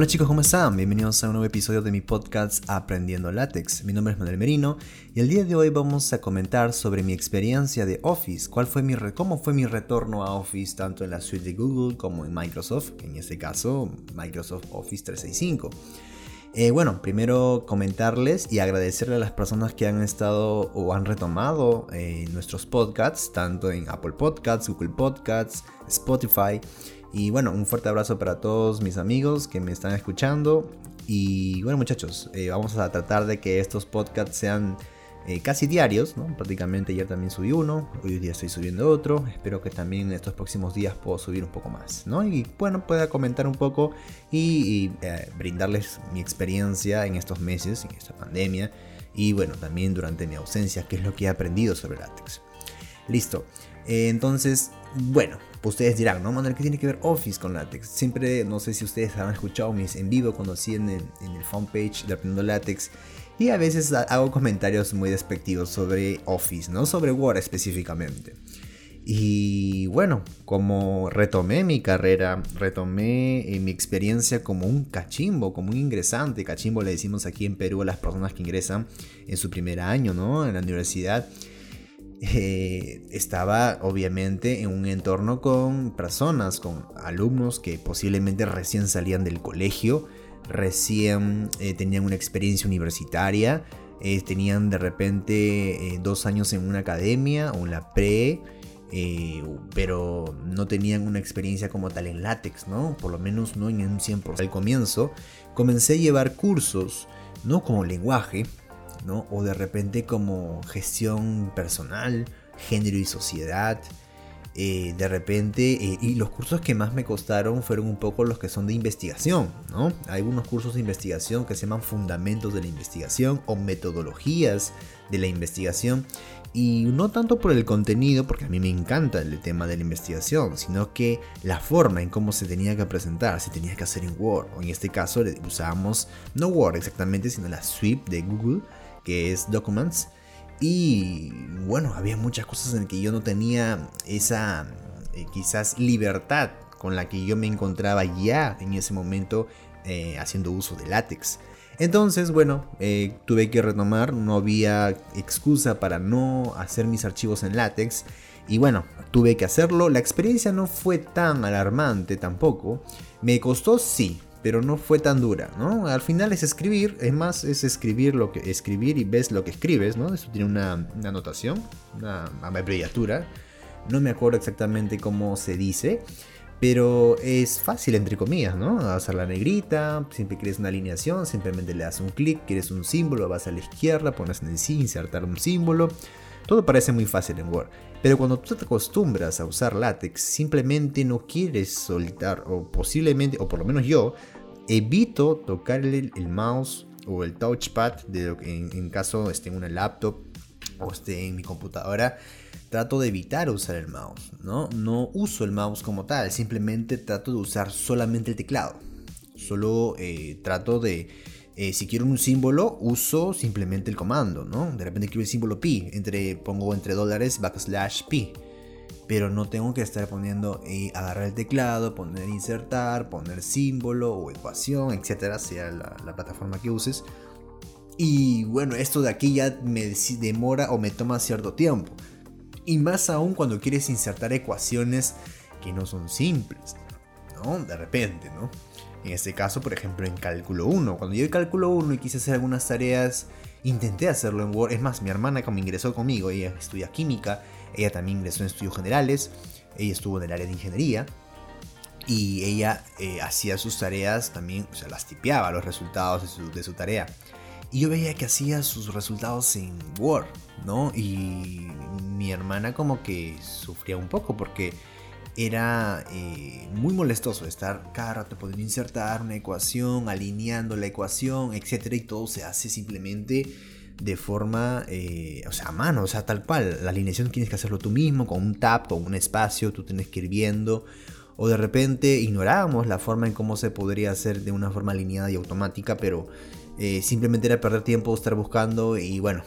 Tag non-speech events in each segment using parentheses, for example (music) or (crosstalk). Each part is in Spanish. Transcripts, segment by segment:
Hola chicos, ¿cómo están? Bienvenidos a un nuevo episodio de mi podcast Aprendiendo Látex. Mi nombre es Manuel Merino y el día de hoy vamos a comentar sobre mi experiencia de Office, cuál fue mi cómo fue mi retorno a Office tanto en la suite de Google como en Microsoft, en este caso Microsoft Office 365. Eh, bueno, primero comentarles y agradecerle a las personas que han estado o han retomado eh, nuestros podcasts, tanto en Apple Podcasts, Google Podcasts, Spotify. Y bueno, un fuerte abrazo para todos mis amigos que me están escuchando. Y bueno muchachos, eh, vamos a tratar de que estos podcasts sean eh, casi diarios, ¿no? Prácticamente ayer también subí uno, hoy día estoy subiendo otro. Espero que también en estos próximos días puedo subir un poco más. Y bueno, pueda comentar un poco y, eh, brindarles mi experiencia en estos meses, en esta pandemia. Y bueno, también durante mi ausencia, qué es lo que he aprendido sobre látex. Listo. entonces, bueno, ustedes dirán, ¿no, Manuel? ¿Qué tiene que ver Office con látex? Siempre, no sé si ustedes han escuchado mis en vivo cuando hacía en el, en el fanpage de Aprendiendo Látex. Y a veces hago comentarios muy despectivos sobre Office, no sobre Word específicamente. Y bueno, como retomé mi carrera, retomé eh, mi experiencia como un cachimbo, como un ingresante. Cachimbo le decimos aquí en Perú a las personas que ingresan en su primer año, ¿no? En la universidad. Eh, estaba obviamente en un entorno con personas, con alumnos que posiblemente recién salían del colegio, recién eh, tenían una experiencia universitaria, eh, tenían de repente dos años en una academia o en la pre, pero no tenían una experiencia como tal en látex, ¿no? Por lo menos no en un 100%. Al comienzo comencé a llevar cursos, no como lenguaje, o de repente como gestión personal, género y sociedad. Eh, de repente, eh, y los cursos que más me costaron fueron un poco los que son de investigación, ¿no? Hay algunos cursos de investigación que se llaman fundamentos de la investigación o metodologías de la investigación. Y no tanto por el contenido, porque a mí me encanta el tema de la investigación, sino que la forma en cómo se tenía que presentar, se tenía que hacer en Word, o en este caso usábamos no Word exactamente, sino la suite de Google que es Documents. Y bueno, había muchas cosas en que yo no tenía esa eh, quizás libertad con la que yo me encontraba ya en ese momento eh, haciendo uso de látex. Entonces, bueno, eh, tuve que retomar, no había excusa para no hacer mis archivos en látex. Y bueno, tuve que hacerlo. La experiencia no fue tan alarmante tampoco. Me costó, sí, pero no fue tan dura, ¿no? Al final es escribir, es más, es escribir lo que escribir y ves lo que escribes, ¿no? Eso tiene una, una anotación, una abreviatura. No me acuerdo exactamente cómo se dice, pero es fácil entre comillas, ¿no? Hacer la negrita, siempre quieres una alineación, simplemente le das un clic, quieres un símbolo, vas a la izquierda, pones en sí, insertar un símbolo. Todo parece muy fácil en Word. Pero cuando tú te acostumbras a usar látex, simplemente no quieres soltar, o posiblemente, o por lo menos yo, evito tocar el, mouse o el touchpad de lo que en, caso esté en una laptop o esté en mi computadora. Trato de evitar usar el mouse, ¿no? No uso el mouse como tal, simplemente trato de usar solamente el teclado. Solo eh, trato de eh, si quiero un símbolo, uso simplemente el comando, ¿no? De repente quiero el símbolo pi, entre, pongo entre dólares backslash pi. Pero no tengo que estar poniendo, eh, agarrar el teclado, poner insertar, poner símbolo o ecuación, etcétera, sea la, la plataforma que uses. Y bueno, esto de aquí ya me demora o me toma cierto tiempo. Y más aún cuando quieres insertar ecuaciones que no son simples, ¿no? De repente, ¿no? En este caso, por ejemplo, en cálculo 1. Cuando yo cálculo 1 y quise hacer algunas tareas, intenté hacerlo en Word. Es más, mi hermana como ingresó conmigo, ella estudia química, ella también ingresó en estudios generales, ella estuvo en el área de ingeniería. Y ella eh, hacía sus tareas también, o sea, las tipeaba los resultados de su, de su tarea. Y yo veía que hacía sus resultados en Word, ¿no? Y mi hermana como que sufría un poco porque era eh, muy molestoso estar cada rato poder insertar una ecuación, alineando la ecuación, etcétera, y todo se hace simplemente de forma, eh, o sea, a mano, o sea, tal cual. La alineación tienes que hacerlo tú mismo, con un tab, con un espacio, tú tienes que ir viendo. O de repente ignorábamos la forma en cómo se podría hacer de una forma alineada y automática, pero eh, simplemente era perder tiempo estar buscando y bueno,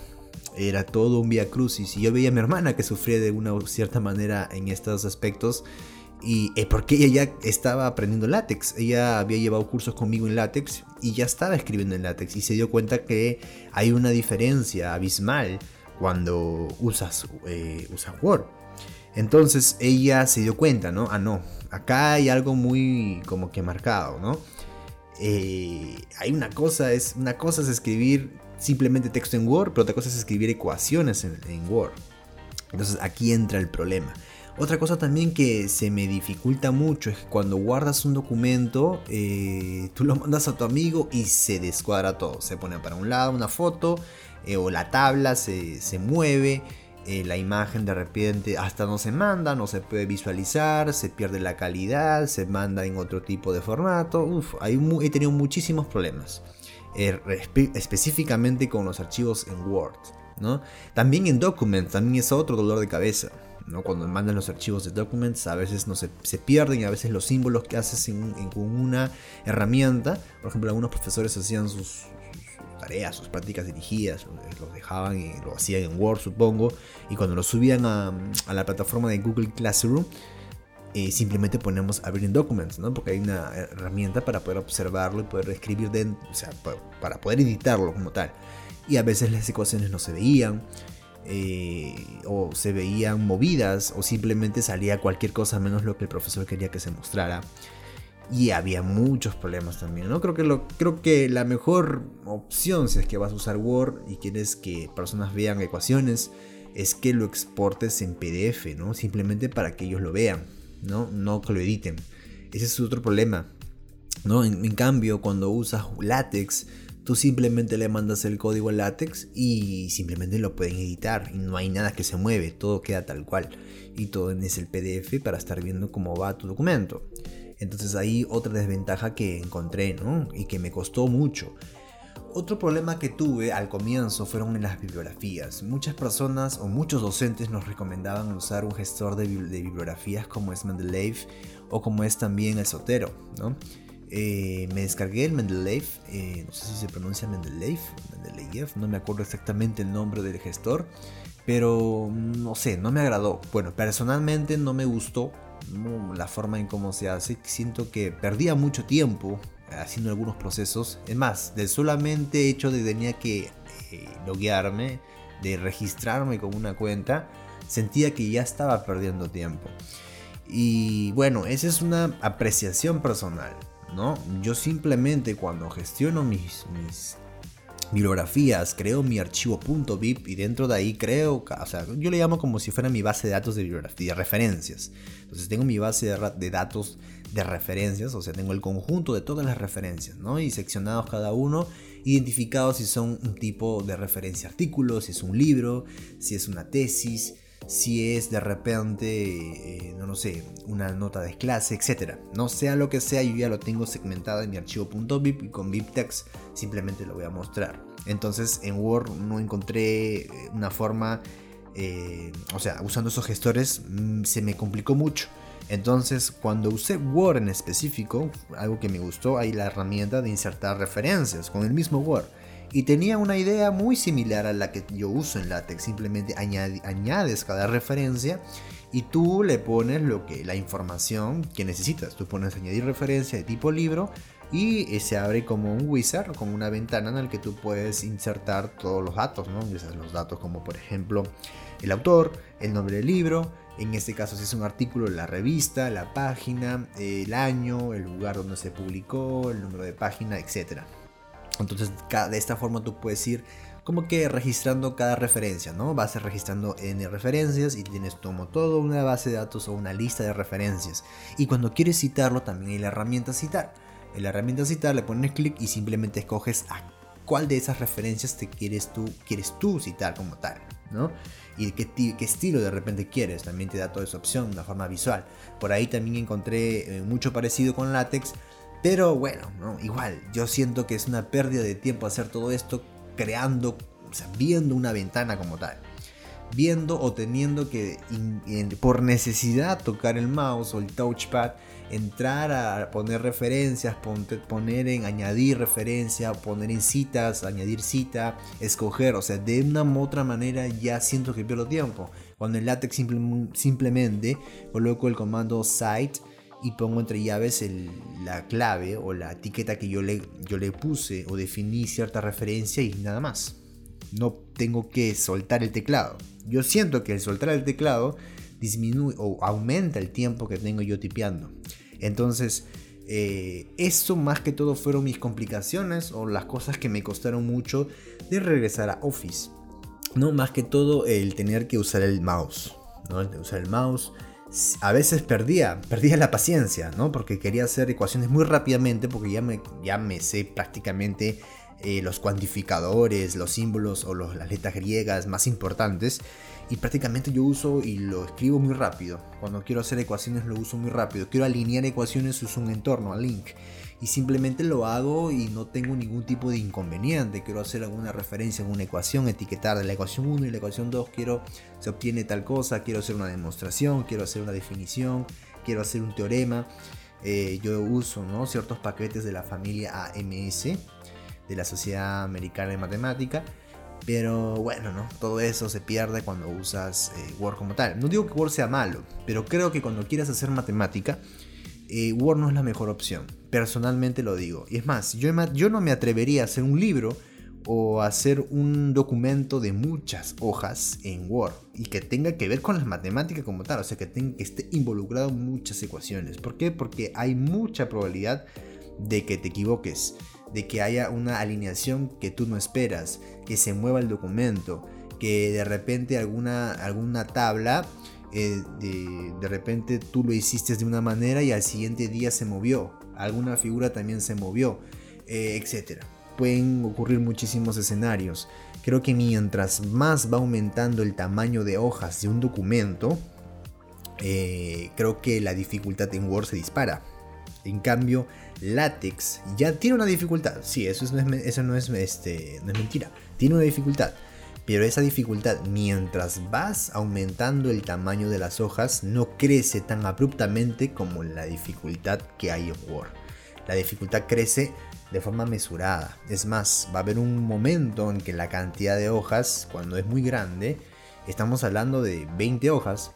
era todo un vía crucis. Y yo veía a mi hermana que sufría de una cierta manera en estos aspectos. Y eh, porque ella ya estaba aprendiendo látex, ella había llevado cursos conmigo en látex y ya estaba escribiendo en látex y se dio cuenta que hay una diferencia abismal cuando usas, eh, usas Word. Entonces ella se dio cuenta, ¿no? Ah, no, acá hay algo muy como que marcado, ¿no? Eh, hay una cosa, es, una cosa es escribir simplemente texto en Word, pero otra cosa es escribir ecuaciones en, Word. Entonces aquí entra el problema. Otra cosa también que se me dificulta mucho es que cuando guardas un documento, eh, tú lo mandas a tu amigo y se descuadra todo. Se pone para un lado una foto eh, o la tabla se, se mueve eh, la imagen de repente hasta no se manda, no se puede visualizar, se pierde la calidad, se manda en otro tipo de formato. He tenido muchísimos problemas. Eh, específicamente con los archivos en Word. ¿no? También en Documents, también es otro dolor de cabeza. ¿no? Cuando mandan los archivos de Documents, a veces no se, se pierden, a veces los símbolos que haces con una herramienta. Por ejemplo, algunos profesores hacían sus, tareas, sus prácticas dirigidas, los dejaban y lo hacían en Word, supongo, y cuando lo subían a, la plataforma de Google Classroom, eh, simplemente ponemos abrir en Documents, ¿no? Porque hay una herramienta para poder observarlo y poder escribir dentro, o sea, para poder editarlo como tal. Y a veces las ecuaciones no se veían, eh, o se veían movidas, o simplemente salía cualquier cosa menos lo que el profesor quería que se mostrara y había muchos problemas también, ¿no? Creo que, lo, creo que la mejor opción si es que vas a usar Word y quieres que personas vean ecuaciones es que lo exportes en PDF, ¿no? Simplemente para que ellos lo vean, ¿no? No que lo editen. Ese es otro problema, ¿no? En, cambio, cuando usas látex, tú simplemente le mandas el código al látex y simplemente lo pueden editar y no hay nada que se mueve, todo queda tal cual y todo es el PDF para estar viendo cómo va tu documento. Entonces ahí otra desventaja que encontré, ¿no? Y que me costó mucho. Otro problema que tuve al comienzo fueron en las bibliografías. Muchas personas o muchos docentes nos recomendaban usar un gestor de, bibliografías como es Mendeley o como es también el Sotero, ¿no? Eh, me descargué el Mendeley, eh, no sé si se pronuncia Mendeley, Mendeleev, no me acuerdo exactamente el nombre del gestor, pero no sé, no me agradó. Bueno, personalmente no me gustó la forma en cómo se hace. Siento que perdía mucho tiempo haciendo algunos procesos. Es más, del solamente hecho de tenía que eh, loguearme, de registrarme con una cuenta, sentía que ya estaba perdiendo tiempo. Y bueno, esa es una apreciación personal, ¿no? Yo simplemente cuando gestiono mis, mis bibliografías, creo mi archivo .bib y dentro de ahí creo, o sea, yo le llamo como si fuera mi base de datos de bibliografía, referencias. Entonces tengo mi base de, datos de referencias, o sea, tengo el conjunto de todas las referencias, ¿no? Y seccionados cada uno, identificados si son un tipo de referencia artículo, si es un libro, si es una tesis, si es de repente, eh, no lo sé, una nota de clase, etc. No sea lo que sea, yo ya lo tengo segmentado en mi archivo .bib y con BibTeX simplemente lo voy a mostrar. Entonces en Word no encontré eh, una forma, eh, o sea, usando esos gestores mm, se me complicó mucho. Entonces, cuando usé Word en específico, algo que me gustó, hay la herramienta de insertar referencias con el mismo Word. Y tenía una idea muy similar a la que yo uso en LaTeX. Simplemente añades cada referencia y tú le pones lo que, la información que necesitas. Tú pones añadir referencia de tipo libro y se abre como un wizard, como una ventana en la que tú puedes insertar todos los datos, ¿no? Los datos como por ejemplo el autor, el nombre del libro, en este caso si es un artículo, la revista, la página, el año, el lugar donde se publicó, el número de página, etcétera. Entonces de esta forma tú puedes ir como que registrando cada referencia, ¿no? Vas registrando N referencias y tienes como todo una base de datos o una lista de referencias. Y cuando quieres citarlo también hay la herramienta citar. En la herramienta citar le pones clic y simplemente escoges a cuál de esas referencias te quieres tú, quieres tú citar como tal, ¿no? Y qué, qué estilo de repente quieres, también te da toda esa opción, una forma visual. Por ahí también encontré eh, mucho parecido con látex, pero bueno, igual, yo siento que es una pérdida de tiempo hacer todo esto creando, o sea, viendo una ventana como tal. viendo o teniendo que por necesidad tocar el mouse o el touchpad, entrar a poner referencias, poner en añadir referencia, poner en citas, añadir cita, escoger, o sea, de una u otra manera ya siento que pierdo tiempo. Cuando en LaTeX simplemente coloco el comando site y pongo entre llaves la clave o la etiqueta que yo le, yo le puse o definí cierta referencia y nada más. No tengo que soltar el teclado. Yo siento que el soltar el teclado disminuye o aumenta el tiempo que tengo yo tipeando. Entonces, eh, eso más que todo fueron mis complicaciones o las cosas que me costaron mucho de regresar a Office. No, más que todo el tener que usar el mouse. ¿no? El usar el mouse. A veces perdía, perdía la paciencia, ¿no? Porque quería hacer ecuaciones muy rápidamente, porque ya me, ya me sé prácticamente eh, los cuantificadores, los símbolos o las letras griegas más importantes. Y prácticamente yo uso y lo escribo muy rápido. Cuando quiero hacer ecuaciones lo uso muy rápido. Quiero alinear ecuaciones, uso un entorno, a link. Y simplemente lo hago y no tengo ningún tipo de inconveniente. Quiero hacer alguna referencia en una ecuación, etiquetar de la ecuación 1 y la ecuación 2. Quiero, se obtiene tal cosa, quiero hacer una demostración, quiero hacer una definición, quiero hacer un teorema. Eh, yo uso ¿no? ciertos paquetes de la familia AMS de la Sociedad Americana de Matemática. Pero bueno, ¿no? Todo eso se pierde cuando usas eh, Word como tal. No digo que Word sea malo, pero creo que cuando quieras hacer matemática, eh, Word no es la mejor opción. Personalmente lo digo. Y es más, yo, no me atrevería a hacer un libro o hacer un documento de muchas hojas en Word y que tenga que ver con las matemáticas como tal, o sea, que, que esté involucrado muchas ecuaciones. ¿Por qué? Porque hay mucha probabilidad de que te equivoques de que haya una alineación que tú no esperas, que se mueva el documento, que de repente alguna, alguna tabla, eh, de, repente tú lo hiciste de una manera y al siguiente día se movió, alguna figura también se movió, eh, etc. Pueden ocurrir muchísimos escenarios. Creo que mientras más va aumentando el tamaño de hojas de un documento, eh, creo que la dificultad en Word se dispara. En cambio, látex ya tiene una dificultad. Sí, eso, no es, eso no, es, este, no es mentira. Tiene una dificultad. Pero esa dificultad, mientras vas aumentando el tamaño de las hojas, no crece tan abruptamente como la dificultad que hay en Word. La dificultad crece de forma mesurada. Es más, va a haber un momento en que la cantidad de hojas, cuando es muy grande, estamos hablando de 20 hojas,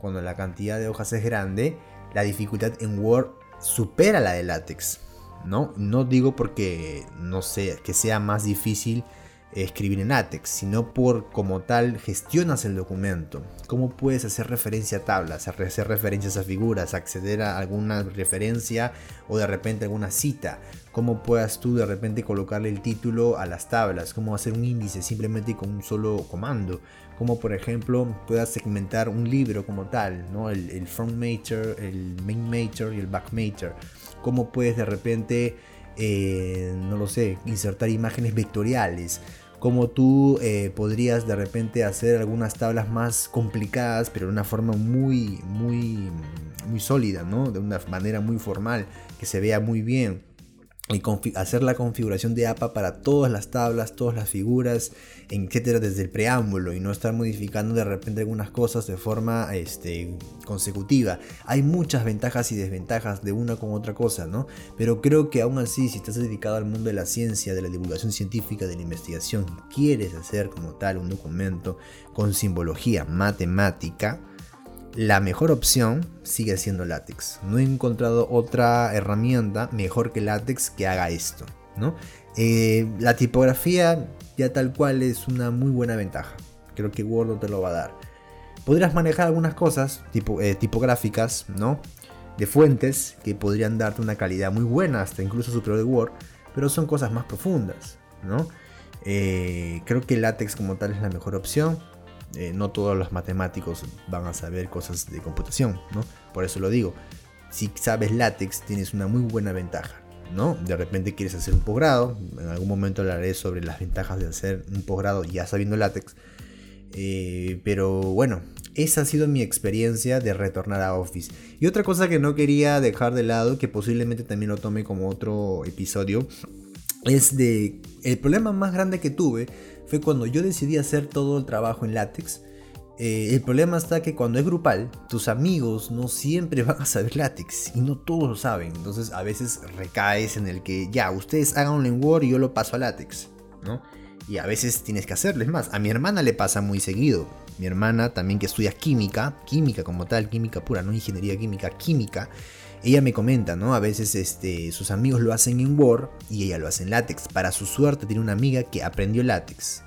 cuando la cantidad de hojas es grande, la dificultad en Word supera la de látex. ¿no? no digo porque no sé que sea más difícil escribir en látex, sino por como tal gestionas el documento, cómo puedes hacer referencia a tablas, hacer referencias a figuras, acceder a alguna referencia o de repente alguna cita, cómo puedas tú de repente colocarle el título a las tablas, cómo hacer un índice simplemente con un solo comando, como por ejemplo puedas segmentar un libro como tal, ¿no? el, front major, el main major y el back major, cómo puedes de repente, eh, no lo sé, insertar imágenes vectoriales, cómo tú eh, podrías de repente hacer algunas tablas más complicadas, pero de una forma muy, muy, muy sólida, ¿no? de una manera muy formal, que se vea muy bien y hacer la configuración de APA para todas las tablas, todas las figuras, etcétera, desde el preámbulo y no estar modificando de repente algunas cosas de forma este, consecutiva. Hay muchas ventajas y desventajas de una con otra cosa, ¿no? Pero creo que aún así, si estás dedicado al mundo de la ciencia, de la divulgación científica, de la investigación, quieres hacer como tal un documento con simbología matemática, la mejor opción sigue siendo látex. No he encontrado otra herramienta mejor que látex que haga esto. ¿no? Eh, la tipografía ya tal cual es una muy buena ventaja. Creo que Word no te lo va a dar. Podrías manejar algunas cosas tipo, eh, tipográficas, ¿no? De fuentes que podrían darte una calidad muy buena, hasta incluso superior de Word, pero son cosas más profundas, ¿no? Eh, creo que látex como tal es la mejor opción. Eh, no todos los matemáticos van a saber cosas de computación, ¿no? Por eso lo digo. Si sabes látex, tienes una muy buena ventaja, ¿no? De repente quieres hacer un posgrado, en algún momento hablaré sobre las ventajas de hacer un posgrado ya sabiendo látex. Eh, pero bueno, esa ha sido mi experiencia de retornar a Office. Y otra cosa que no quería dejar de lado, que posiblemente también lo tome como otro episodio, es de el problema más grande que tuve fue cuando yo decidí hacer todo el trabajo en látex Eh, el problema está que cuando es grupal, tus amigos no siempre (laughs) van a saber látex y no todos lo saben. Entonces a veces recaes en el que ya, ustedes hagan un Word y yo lo paso a látex, ¿no? Y a veces tienes que hacerles más. A mi hermana le pasa muy seguido. Mi hermana también que estudia química, química como tal, química pura, no ingeniería química, química. Ella me comenta, ¿no? A veces este, sus amigos lo hacen en Word y ella lo hace en látex. Para su suerte tiene una amiga que aprendió látex.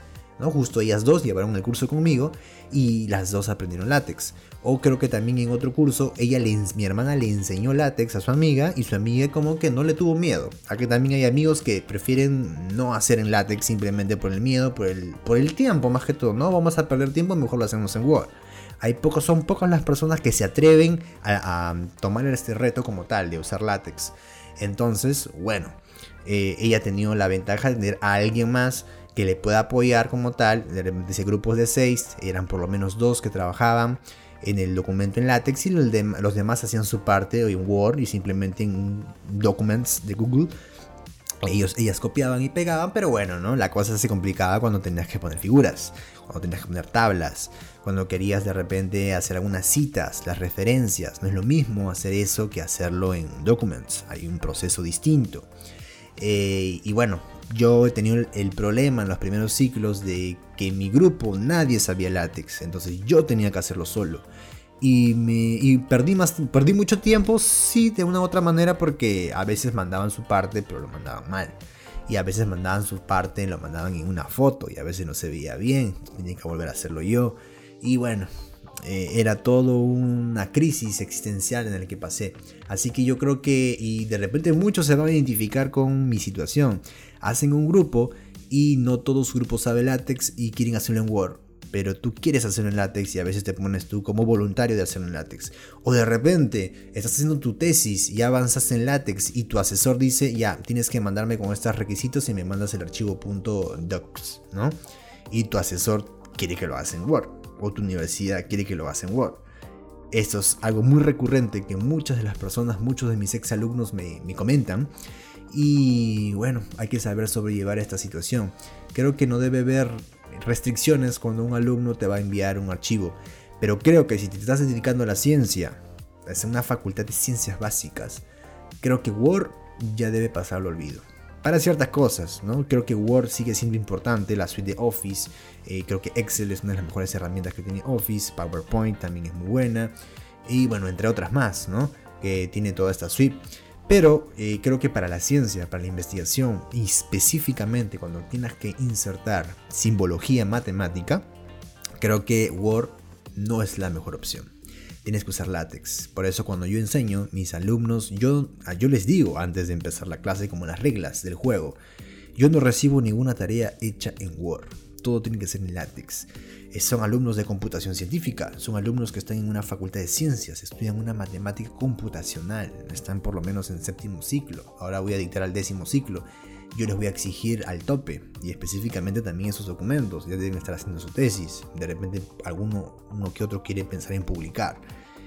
Justo ellas dos llevaron el curso conmigo y las dos aprendieron látex. O creo que también en otro curso, ella le, mi hermana le enseñó látex a su amiga y su amiga como que no le tuvo miedo. Aquí también hay amigos que prefieren no hacer en látex simplemente por el miedo, por el, por el tiempo más que todo. No vamos a perder tiempo, mejor lo hacemos en Word. Hay pocos, son pocas las personas que se atreven a, tomar este reto como tal de usar látex. Entonces, bueno, eh, ella ha tenido la ventaja de tener a alguien más que le pueda apoyar como tal. De ese grupos de seis, eran por lo menos dos que trabajaban en el documento en látex y los, demás hacían su parte en Word y simplemente en Documents de Google. Ellos, ellas copiaban y pegaban, pero bueno, ¿no? La cosa se complicaba cuando tenías que poner figuras, cuando tenías que poner tablas, cuando querías de repente hacer algunas citas, las referencias. No es lo mismo hacer eso que hacerlo en Documents. Hay un proceso distinto. Eh, y bueno, yo he tenido el problema en los primeros ciclos de que en mi grupo nadie sabía látex, entonces yo tenía que hacerlo solo. Y, me, perdí, más, perdí mucho tiempo, sí, de una u otra manera, porque a veces mandaban su parte, pero lo mandaban mal. Y a veces mandaban su parte, lo mandaban en una foto, y a veces no se veía bien, tenía que volver a hacerlo yo. Y bueno, eh, era todo una crisis existencial en la que pasé. Así que yo creo que, y de repente muchos se van a identificar con mi situación. Hacen un grupo y no todos su grupos saben látex y quieren hacerlo en Word. Pero tú quieres hacerlo en látex y a veces te pones tú como voluntario de hacerlo en látex. O de repente estás haciendo tu tesis y avanzas en látex y tu asesor dice, ya, tienes que mandarme con estos requisitos y me mandas el archivo .docs, ¿no? Y tu asesor quiere que lo hagas en Word o tu universidad quiere que lo hagas en Word. Esto es algo muy recurrente que muchas de las personas, muchos de mis ex alumnos me, comentan. Y bueno, hay que saber sobrellevar esta situación. Creo que no debe haber restricciones cuando un alumno te va a enviar un archivo. Pero creo que si te estás dedicando a la ciencia, es una facultad de ciencias básicas, creo que Word ya debe pasar al olvido para ciertas cosas, ¿no? Creo que Word sigue siendo importante, la suite de Office, eh, creo que Excel es una de las mejores herramientas que tiene Office, PowerPoint también es muy buena, y bueno, entre otras más, ¿no? Que tiene toda esta suite. Pero eh, creo que para la ciencia, para la investigación, y específicamente cuando tienes que insertar simbología matemática, creo que Word no es la mejor opción tienes que usar látex. Por eso cuando yo enseño, mis alumnos, yo, ah, yo les digo antes de empezar la clase como las reglas del juego. Yo no recibo ninguna tarea hecha en Word. Todo tiene que ser en látex. Eh, son alumnos de computación científica, son alumnos que están en una facultad de ciencias, estudian una matemática computacional, están por lo menos en séptimo ciclo, ahora voy a dictar al décimo ciclo yo les voy a exigir al tope y específicamente también esos documentos, ya deben estar haciendo su tesis, de repente alguno uno que otro quiere pensar en publicar.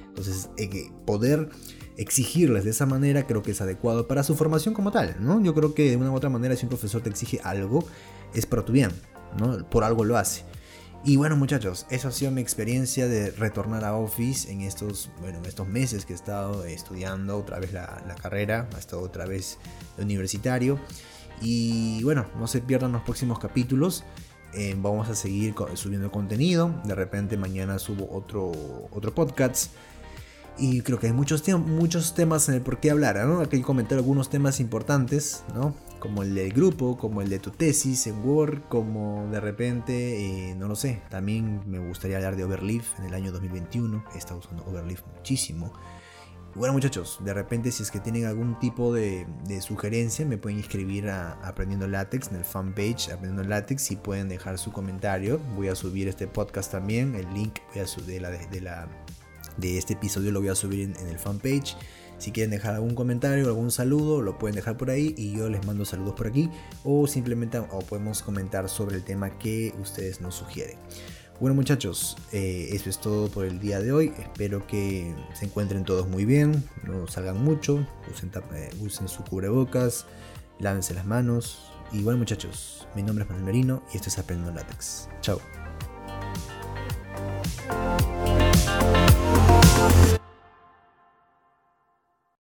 Entonces, eh, poder exigirles de esa manera creo que es adecuado para su formación como tal, ¿no? Yo creo que de una u otra manera si un profesor te exige algo es para tu bien, ¿no? Por algo lo hace. Y bueno muchachos, esa ha sido mi experiencia de retornar a Office en estos, bueno, estos meses que he estado estudiando otra vez la, la carrera, he estado otra vez universitario. Y bueno, no se pierdan los próximos capítulos. Eh, vamos a seguir subiendo contenido. De repente mañana subo otro, otro podcast. Y creo que hay muchos, temas en el por qué hablar. Aquí comentar algunos temas importantes. Como el del grupo, como el de tu tesis en Word, como de repente, eh, no lo sé. También me gustaría hablar de Overleaf en el año 2021. He estado usando Overleaf muchísimo. Bueno muchachos, de repente si es que tienen algún tipo de, sugerencia me pueden escribir a Aprendiendo Látex en el fanpage Aprendiendo Látex y pueden dejar su comentario. Voy a subir este podcast también, el link de, la, de, este episodio lo voy a subir en, el fanpage. Si quieren dejar algún comentario, algún saludo, lo pueden dejar por ahí y yo les mando saludos por aquí. O simplemente o podemos comentar sobre el tema que ustedes nos sugieren. Bueno muchachos, eh, eso es todo por el día de hoy. Espero que se encuentren todos muy bien, no salgan mucho, usen, eh, su cubrebocas, lávense las manos. Y bueno muchachos, mi nombre es Manuel Merino y esto es Aprendiendo Látex. Chao.